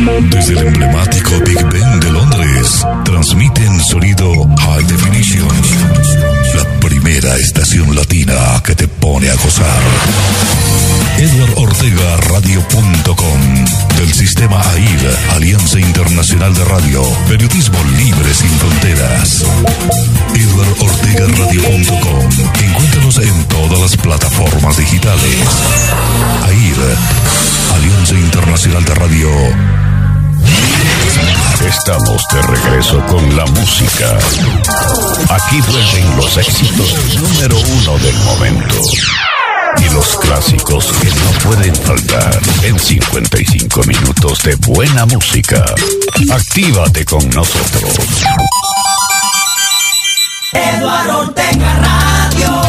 Desde el emblemático Big Ben de Londres, transmite transmiten sonido High Definition. La primera estación latina que te pone a gozar. Edward Ortega Radio.com del sistema AIR, Alianza Internacional de Radio, periodismo libre sin fronteras. Edward Ortega Radio.com. Encuéntranos en todas las plataformas digitales. AIR, Alianza Internacional de Radio Estamos de regreso con la música. Aquí vuelven los éxitos número uno del momento. Y los clásicos que no pueden faltar en 55 minutos de buena música. Actívate con nosotros. Eduardo Ortega Radio.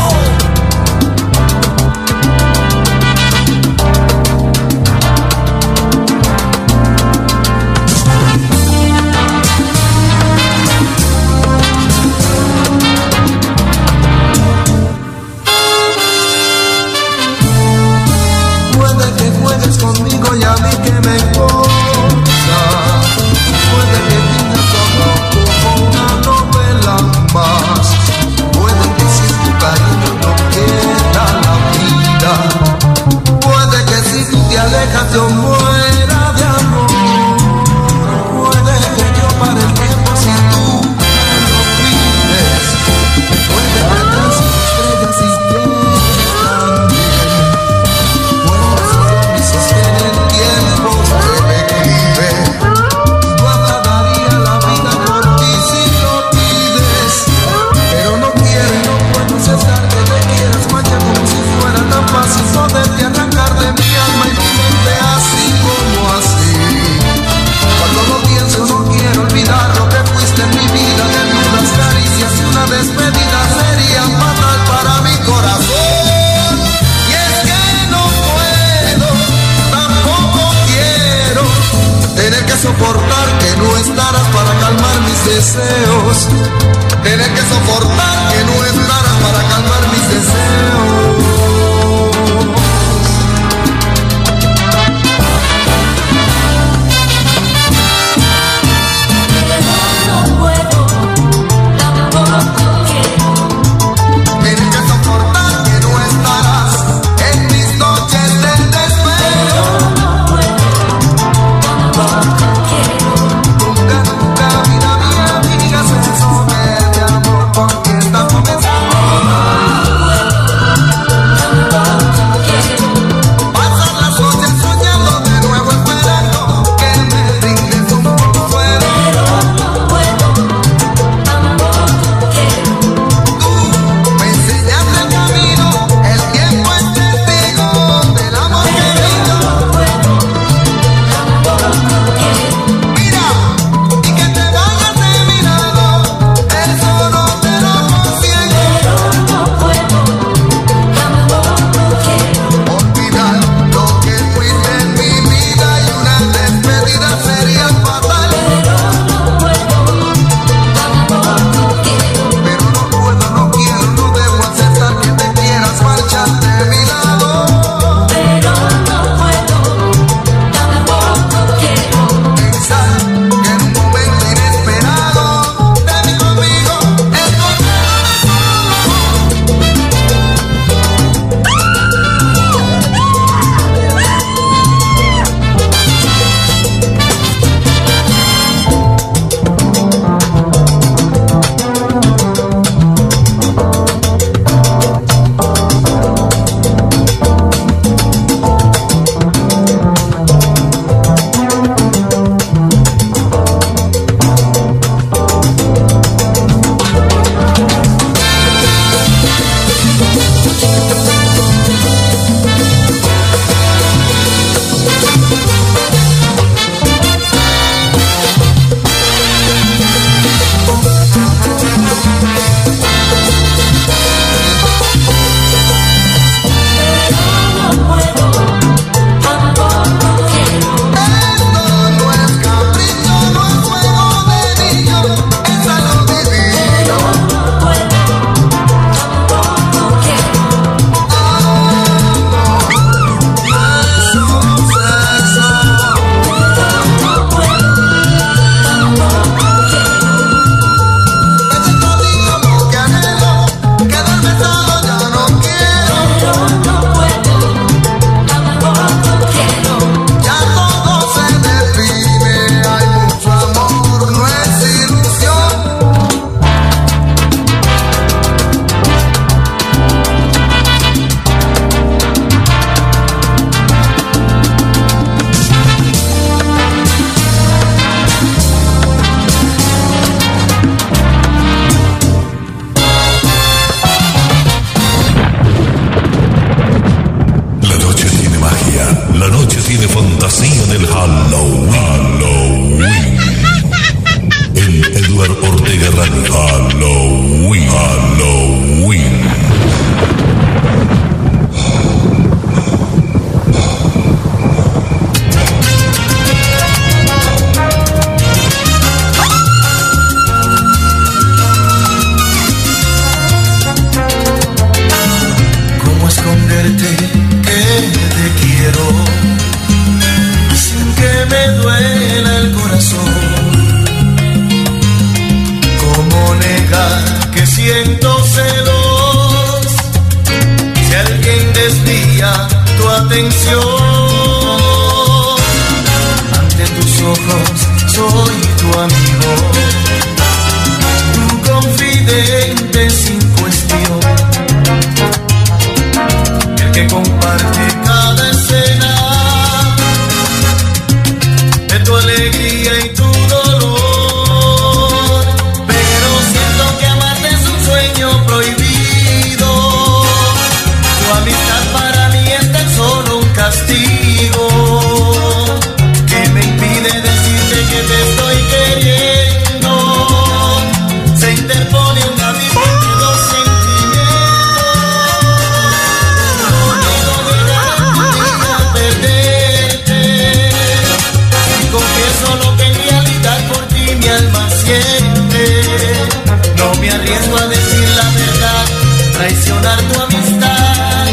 No me arriesgo a decir la verdad, traicionar tu amistad.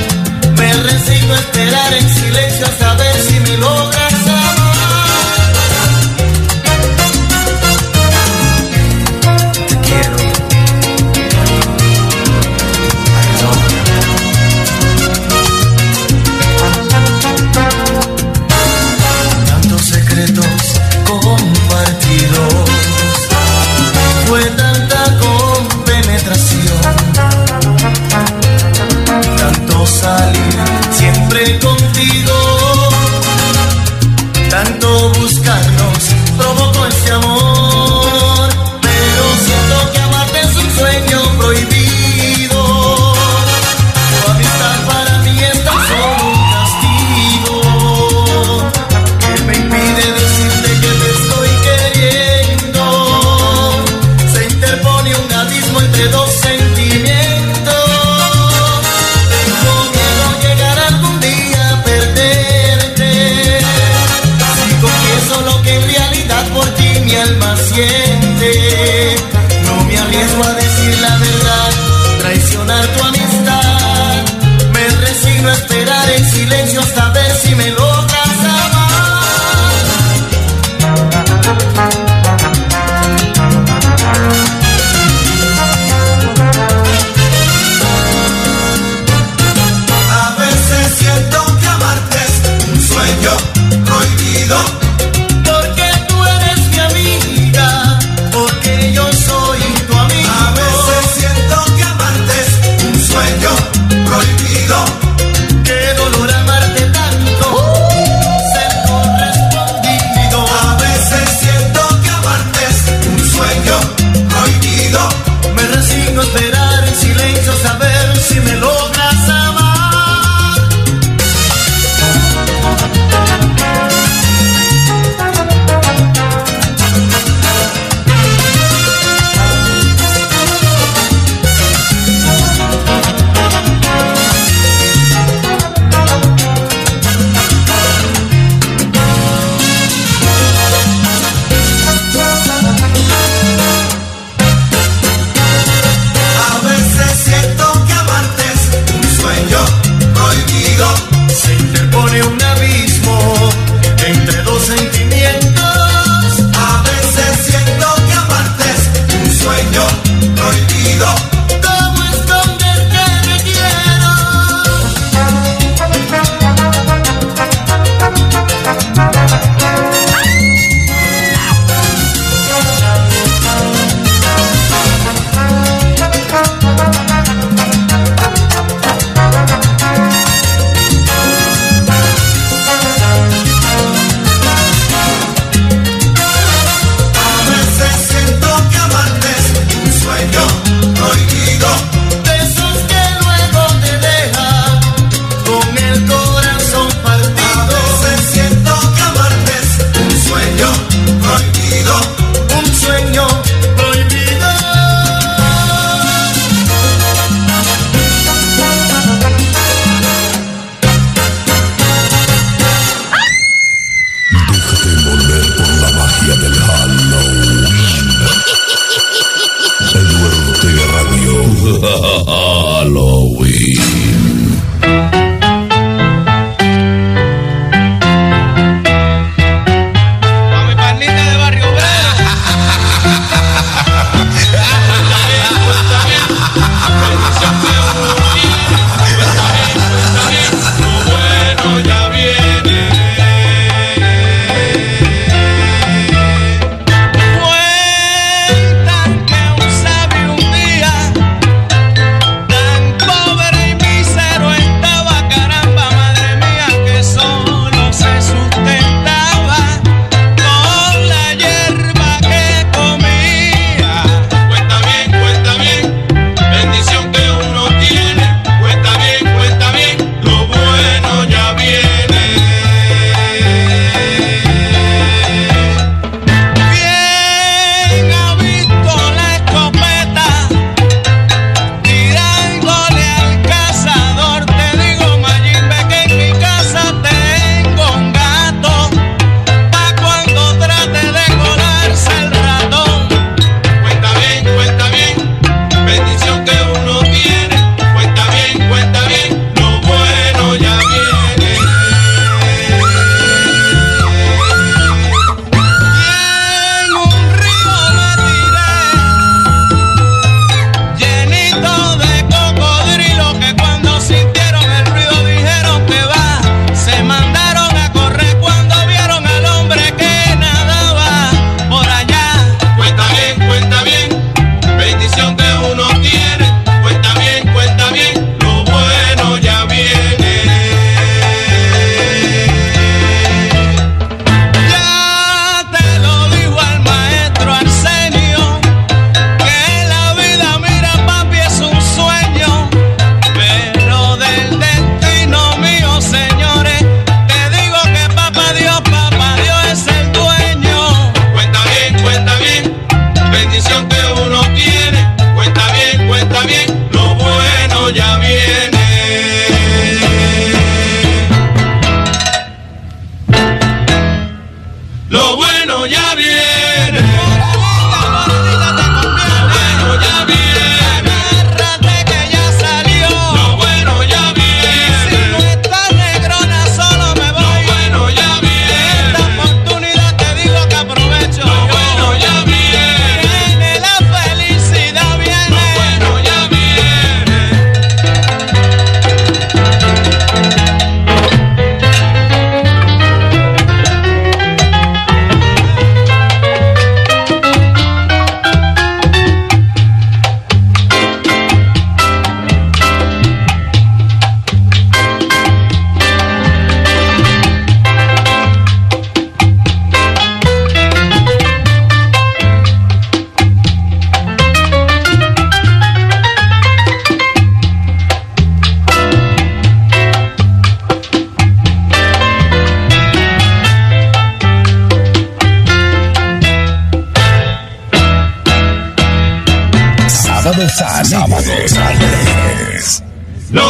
Me resigno a esperar en silencio a saber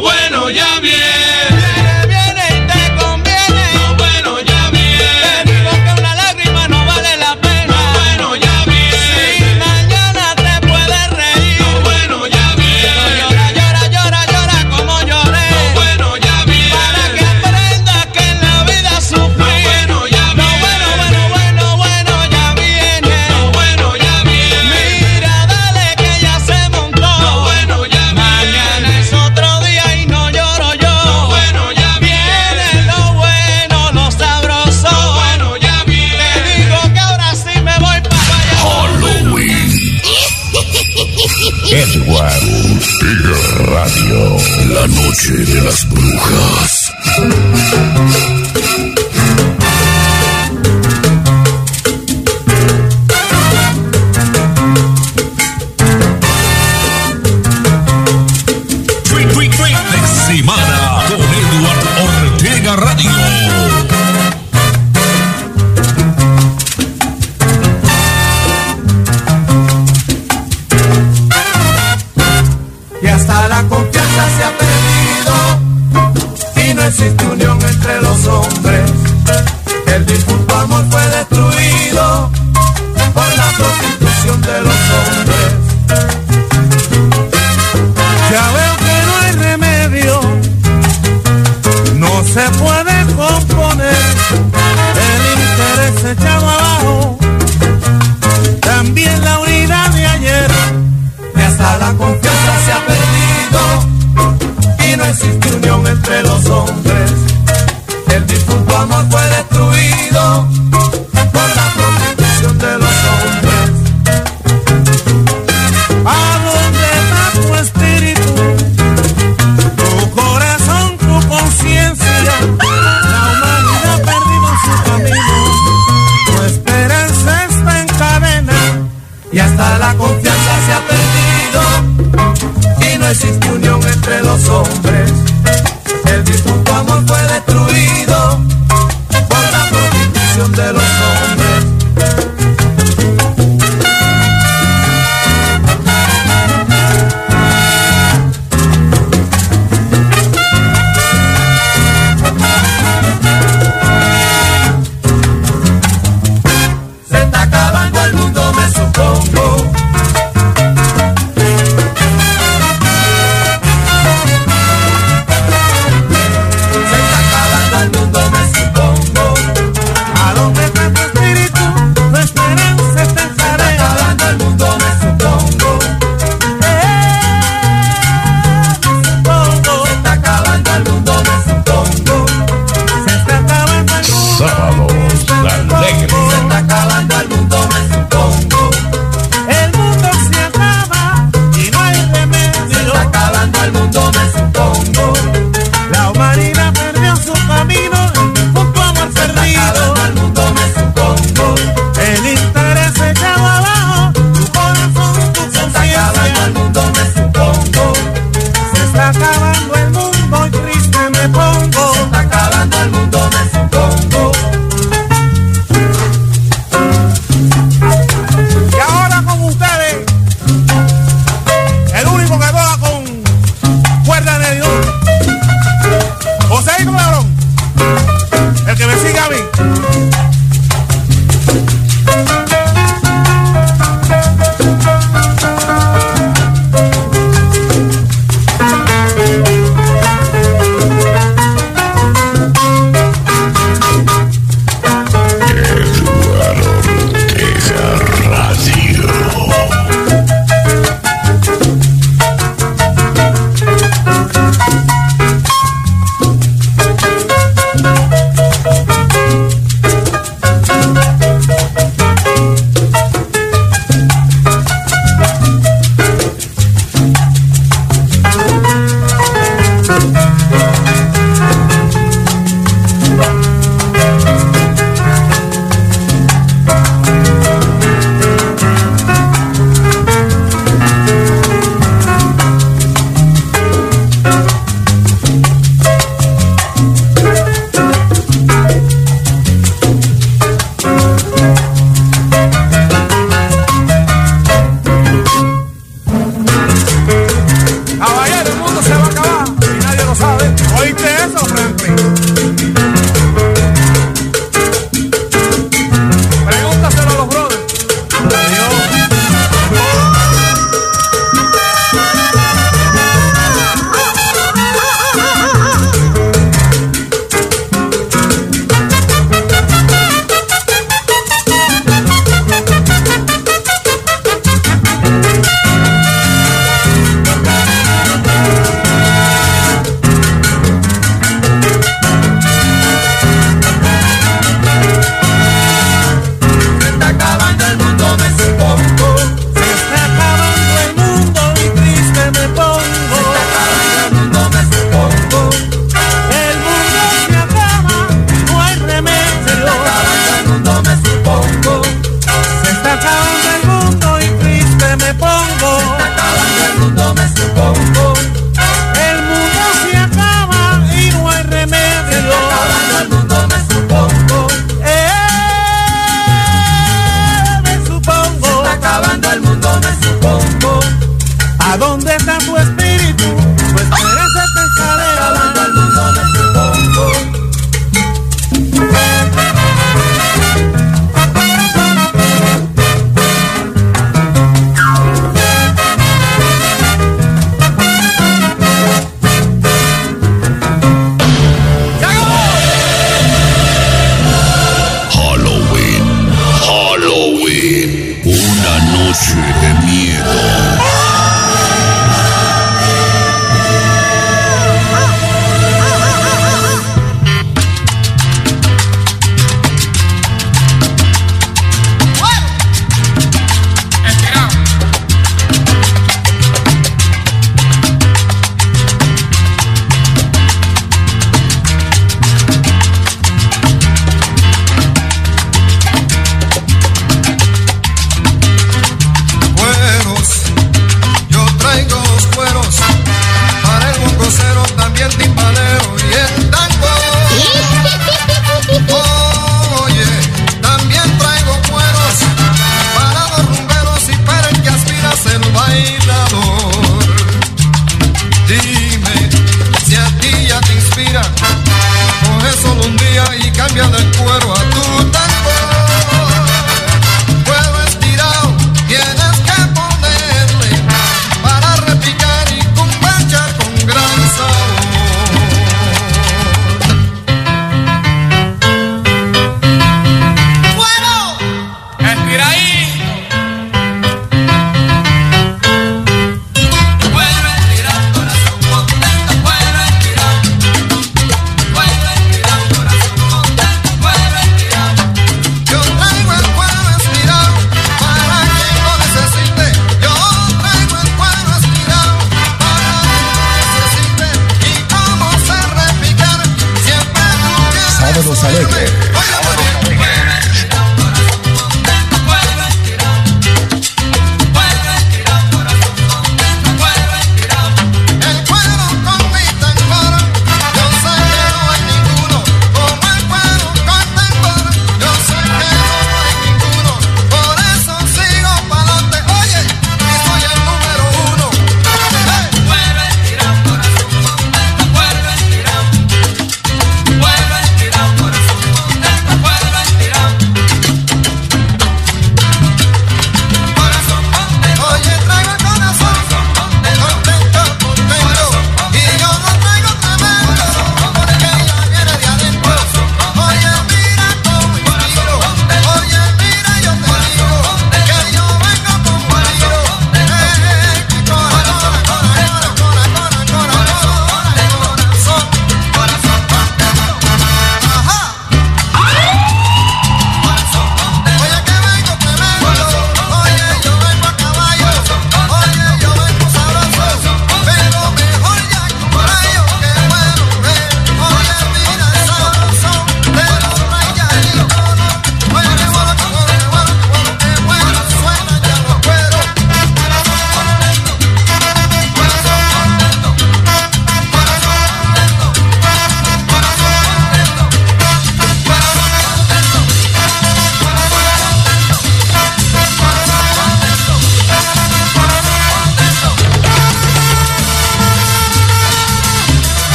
bueno ya viene. Noche de las brujas.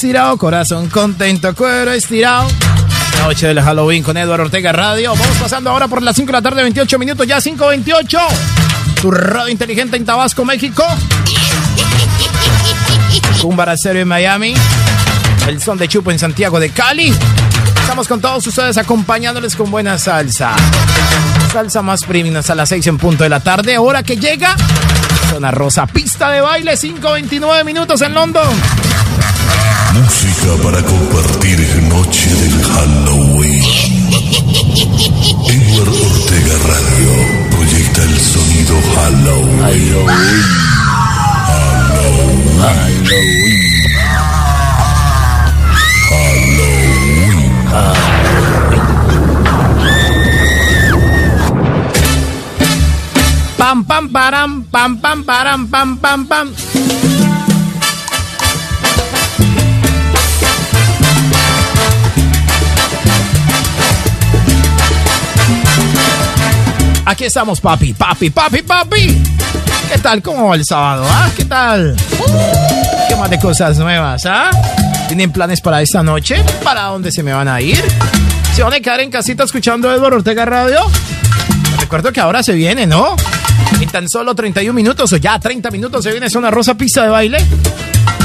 Estirado, corazón contento, cuero estirado. Noche del Halloween con Eduardo Ortega Radio. Vamos pasando ahora por las 5 de la tarde, 28 minutos, ya 5.28. Tu radio inteligente en Tabasco, México. Un baracero en Miami. El son de Chupo en Santiago de Cali. Estamos con todos ustedes acompañándoles con buena salsa. Salsa más premium hasta las 6 en punto de la tarde. Hora que llega. Zona Rosa, pista de baile, 5.29 minutos en London. Música para compartir en noche del Halloween. Edward Ortega Radio proyecta el sonido Halloween. Pam, pam, param, pam, pam, param, pam, pam, pam. Aquí estamos, papi, papi, papi, papi. ¿Qué tal? ¿Cómo va el sábado? ¿Ah? ¿Qué tal? ¿Qué más de cosas nuevas? ¿Ah? ¿Tienen planes para esta noche? ¿Para dónde se me van a ir? ¿Se van a quedar en casita escuchando Eduardo Ortega Radio? Recuerdo que ahora se viene, ¿no? En tan solo 31 minutos o ya 30 minutos se viene una rosa pista de baile.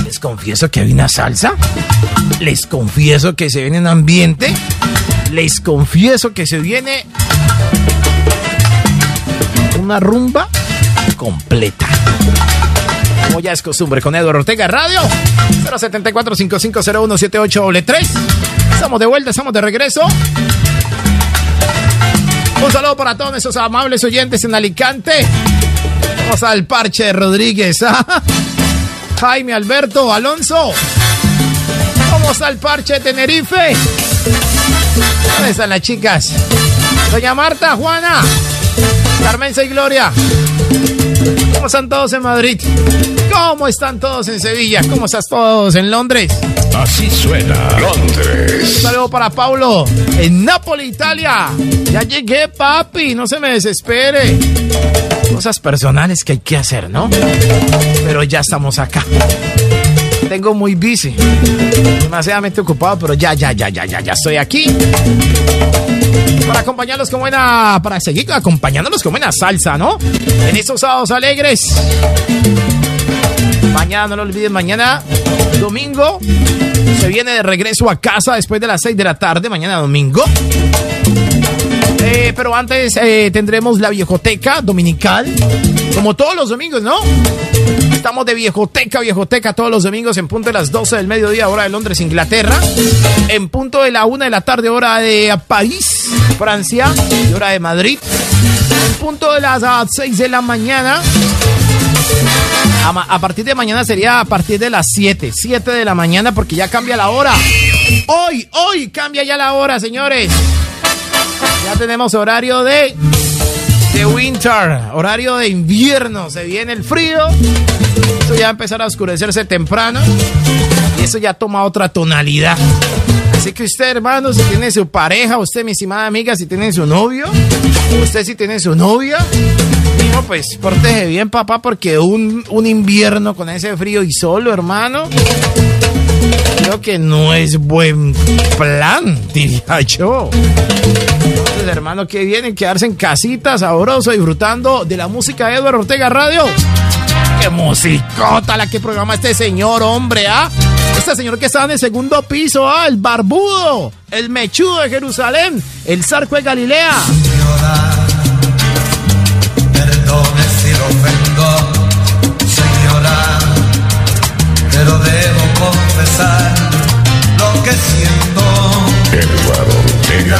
Les confieso que hay una salsa. Les confieso que se viene un ambiente. Les confieso que se viene una rumba completa. Como ya es costumbre con Eduardo Ortega Radio. 074 5501 78 Estamos de vuelta, estamos de regreso. Un saludo para todos esos amables oyentes en Alicante. Vamos al Parche de Rodríguez. ¿ah? Jaime Alberto Alonso. Vamos al Parche de Tenerife. ¿Dónde están las chicas? Doña Marta, Juana, Carmenza y Gloria. ¿Cómo están todos en Madrid? ¿Cómo están todos en Sevilla? ¿Cómo están todos en Londres? Así suena Londres. Un saludo para Paulo en Nápoles, Italia. Ya llegué, papi, no se me desespere. Cosas personales que hay que hacer, ¿no? Pero ya estamos acá. Tengo muy busy. Demasiadamente ocupado, pero ya, ya, ya, ya, ya, ya estoy aquí. Para acompañarlos con buena. Para seguir acompañándolos con buena salsa, ¿no? En estos sábados alegres. Mañana, no lo olviden, mañana, domingo, se viene de regreso a casa después de las 6 de la tarde, mañana domingo. Eh, pero antes eh, tendremos la viejoteca dominical, como todos los domingos, ¿no? Estamos de viejoteca, viejoteca todos los domingos en punto de las 12 del mediodía, hora de Londres, Inglaterra. En punto de la 1 de la tarde, hora de París, Francia, y hora de Madrid. En punto de las ah, 6 de la mañana. A, ma- a partir de mañana sería a partir de las 7, 7 de la mañana porque ya cambia la hora. Hoy, hoy cambia ya la hora, señores. Ya tenemos horario de de winter, horario de invierno. Se viene el frío. Esto ya va a oscurecerse temprano. Y eso ya toma otra tonalidad. Así que usted, hermano, si tiene su pareja, usted, mi estimada amiga, si tiene su novio, usted si tiene su novia, hijo, pues protege bien, papá, porque un, un invierno con ese frío y solo, hermano, creo que no es buen plan, diría yo. Hermano, que vienen quedarse en casita, sabroso, disfrutando de la música de Eduardo Ortega Radio. ¡Qué musicota la que programa este señor, hombre, ah! Este señor que está en el segundo piso, ah, el barbudo, el mechudo de Jerusalén, el zarco de Galilea. Señora, perdone si lo ofendo, señora, pero debo confesar lo que siento. Eduardo Ortega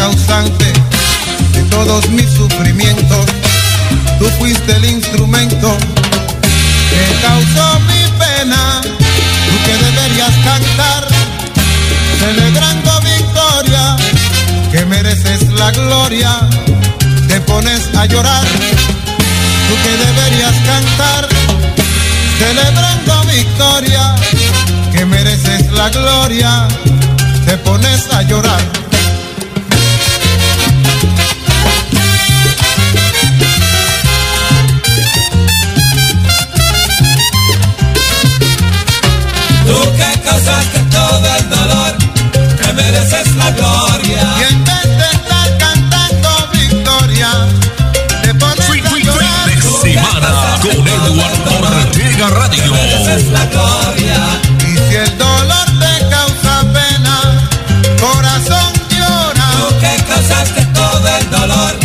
causante de todos mis sufrimientos. Tú fuiste el instrumento que causó mi pena. Tú que deberías cantar, celebrando victoria, que mereces la gloria. Te pones a llorar. Tú que deberías cantar, celebrando victoria, que mereces la gloria. Te pones a llorar. Dolor, que mereces la gloria. Y en vez de estar cantando victoria, te pones a llorar. Semana con Eduardo Ortega Radio. Mereces la gloria. Y si el dolor te causa pena, corazón llora. Tú que causaste todo el dolor,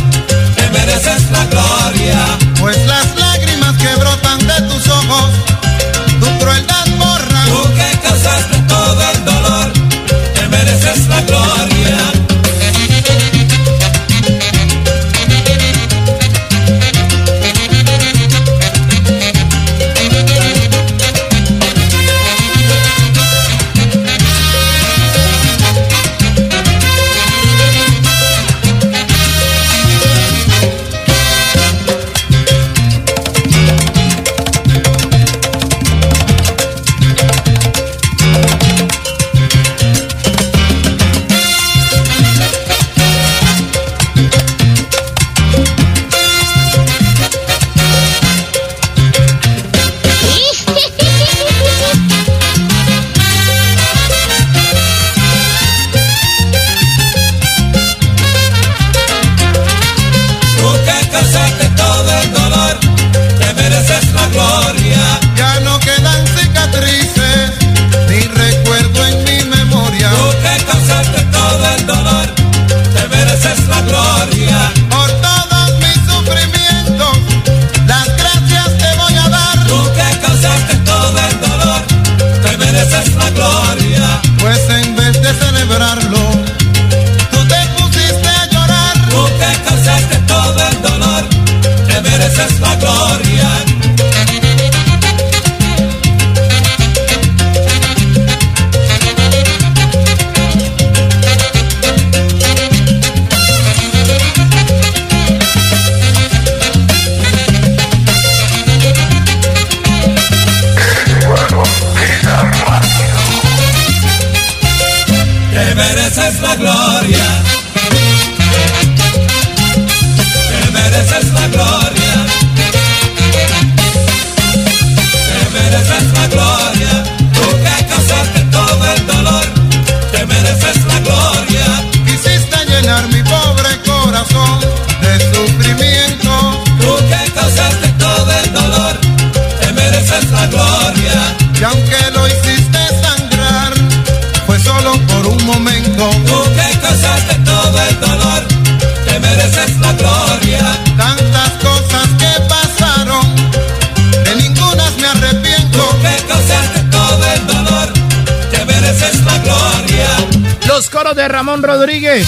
Los coros de Ramón Rodríguez,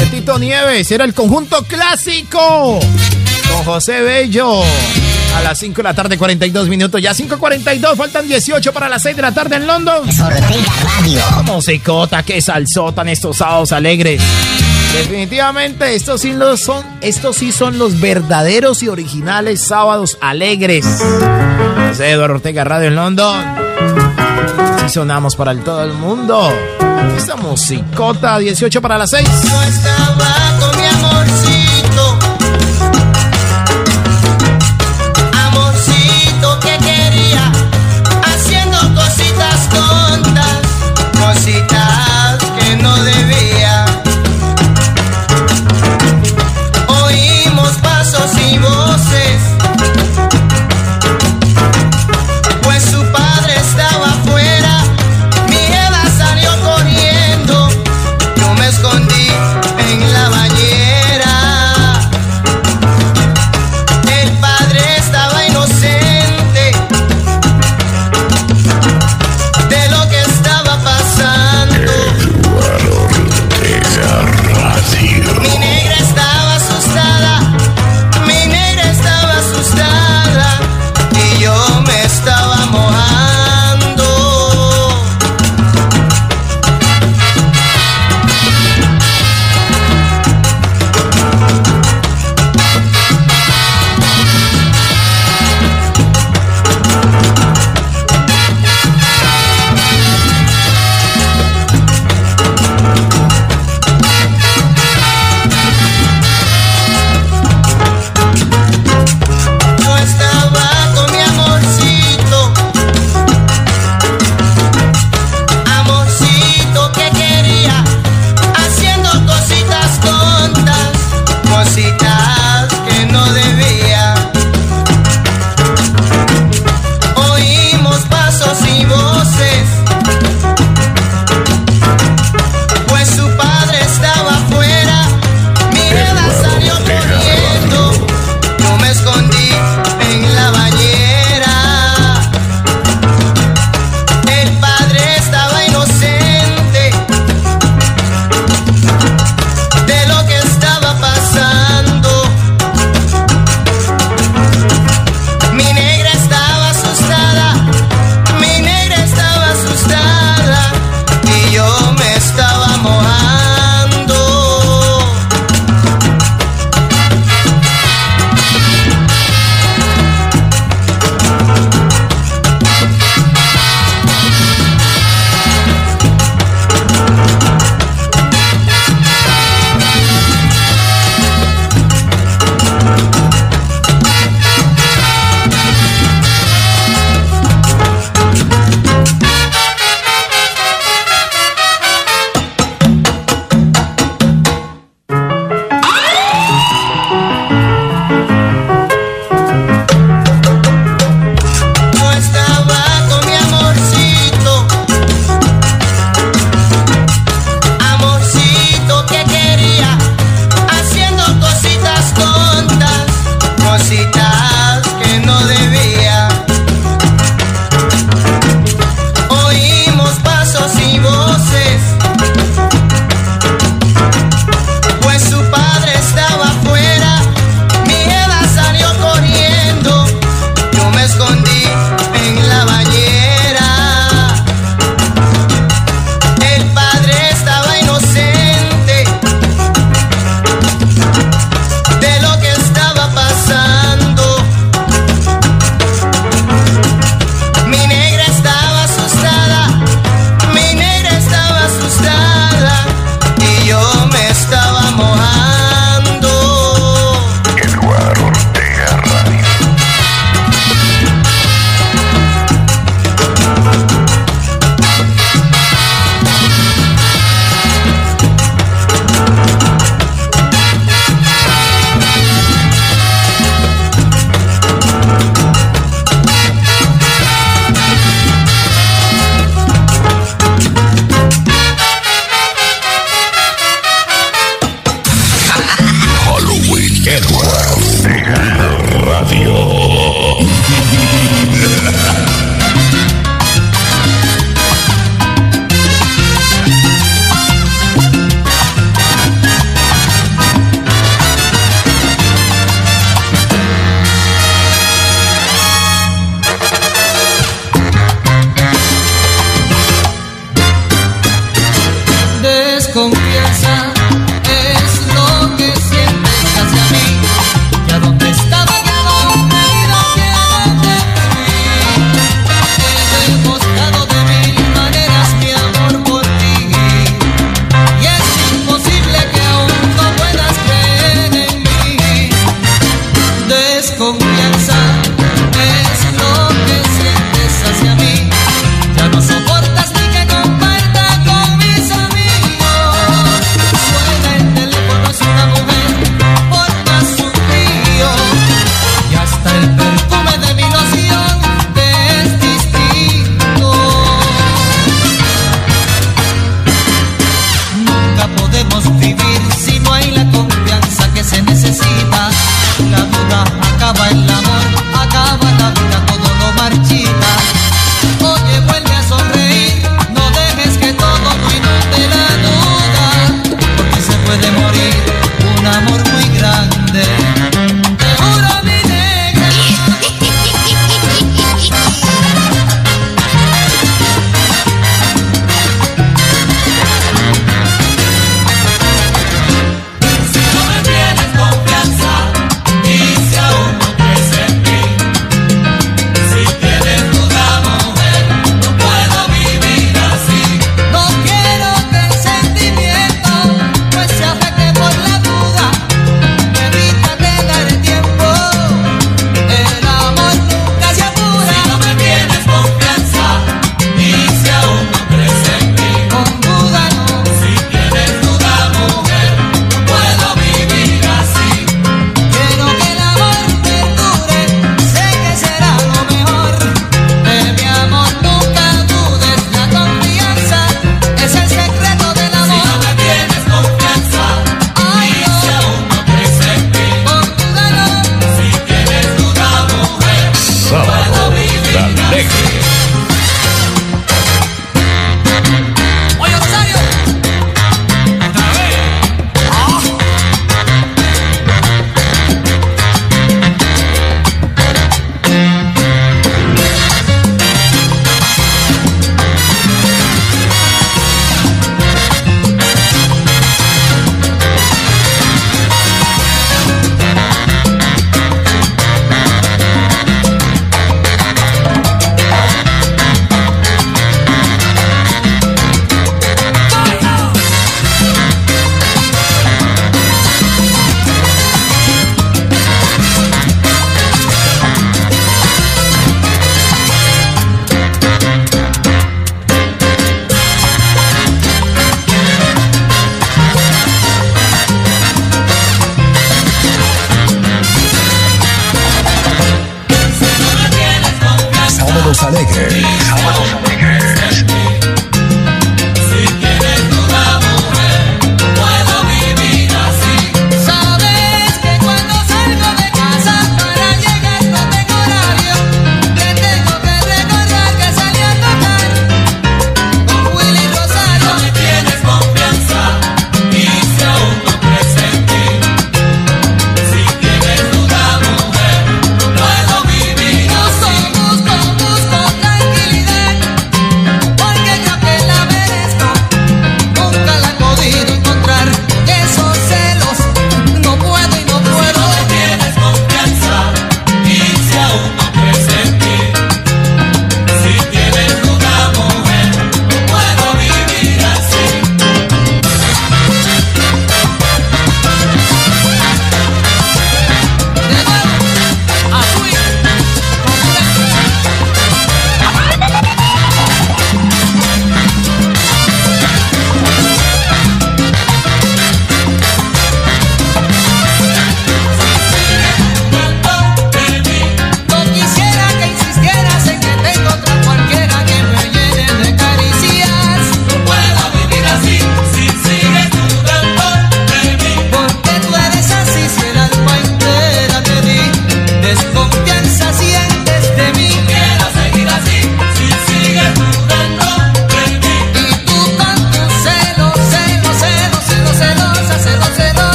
de Tito Nieves, era el conjunto clásico con José Bello. A las 5 de la tarde, 42 minutos. Ya 5.42, faltan 18 para las 6 de la tarde en London. Ortega Radio. Musicota, que salsotan estos sábados alegres. Definitivamente, estos sí, los son, estos sí son los verdaderos y originales sábados alegres. José Eduardo Ortega Radio en London. Sí sonamos para el todo el mundo. Esta musicota, 18 para las 6. Yo estaba con mi amorcito.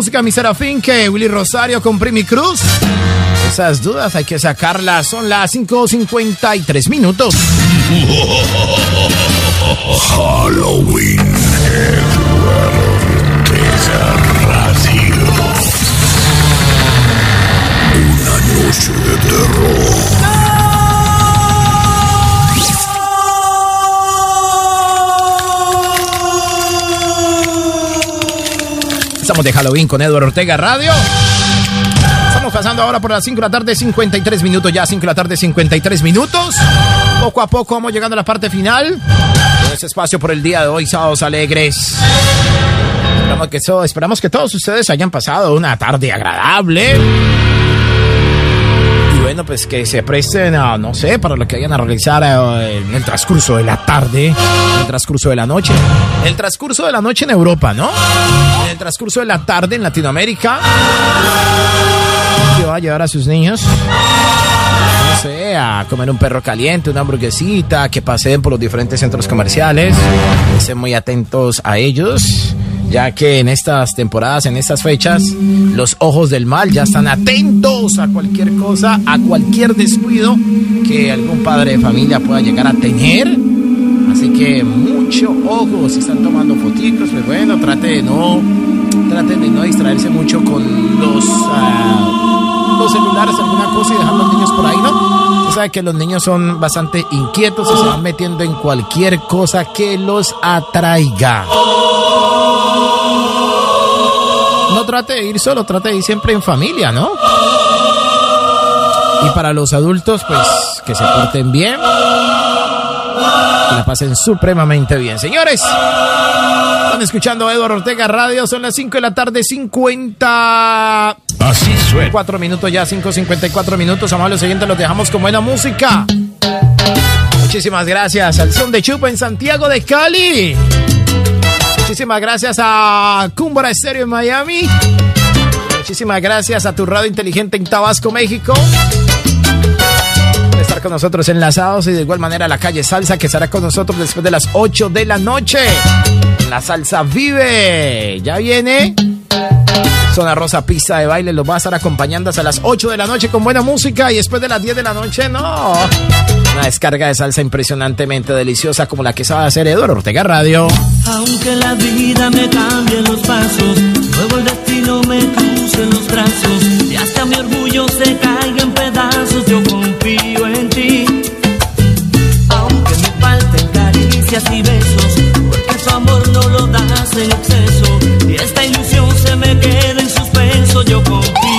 Música Mi Serafín que Willy Rosario con Primi Cruz. Esas dudas hay que sacarlas. Son las 5.53 minutos. Halloween. Una noche de terror. Estamos de Halloween con Eduardo Ortega Radio. Estamos pasando ahora por las 5 de la tarde, 53 minutos ya, 5 de la tarde, 53 minutos. Poco a poco vamos llegando a la parte final de este espacio por el día de hoy, sábados alegres. Esperamos que, so- esperamos que todos ustedes hayan pasado una tarde agradable. Bueno, pues que se presten a, no sé, para lo que vayan a realizar eh, en el transcurso de la tarde, en el transcurso de la noche, en el transcurso de la noche en Europa, ¿no? En el transcurso de la tarde en Latinoamérica. Que va a llevar a sus niños, no sé, a comer un perro caliente, una hamburguesita, que paseen por los diferentes centros comerciales. Estén muy atentos a ellos. Ya que en estas temporadas, en estas fechas, los ojos del mal ya están atentos a cualquier cosa, a cualquier descuido que algún padre de familia pueda llegar a tener. Así que mucho ojo, si están tomando fotitos, pues bueno, trate de no, trate de no distraerse mucho con los, ah, los celulares, alguna cosa y dejar los niños por ahí, ¿no? Usted que los niños son bastante inquietos y se van metiendo en cualquier cosa que los atraiga. No trate de ir solo, trate de ir siempre en familia, ¿no? Y para los adultos, pues que se porten bien, que la pasen supremamente bien. Señores, están escuchando a Eduardo Ortega Radio, son las 5 de la tarde, 50... Así suena. 4 minutos ya, 5.54 minutos. Amables siguiente los dejamos con buena música. Muchísimas gracias al Son de Chupa en Santiago de Cali. Muchísimas gracias a Cumbra Estéreo en Miami. Muchísimas gracias a tu radio inteligente en Tabasco, México. Por estar con nosotros enlazados y de igual manera la calle Salsa que estará con nosotros después de las 8 de la noche. La salsa vive. Ya viene. Zona Rosa Pista de Baile los va a estar acompañando hasta las 8 de la noche con buena música y después de las 10 de la noche, no. Una descarga de salsa impresionantemente deliciosa como la que sabe hacer Eduardo Ortega Radio. Aunque la vida me cambie los pasos, luego el destino me cruce los brazos y hasta mi orgullo se caiga en pedazos, yo confío en ti. Aunque me falten caricias y besos, porque tu amor no lo das en exceso suspenso, yo confío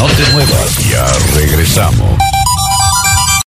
No te muevas, ya regresamos.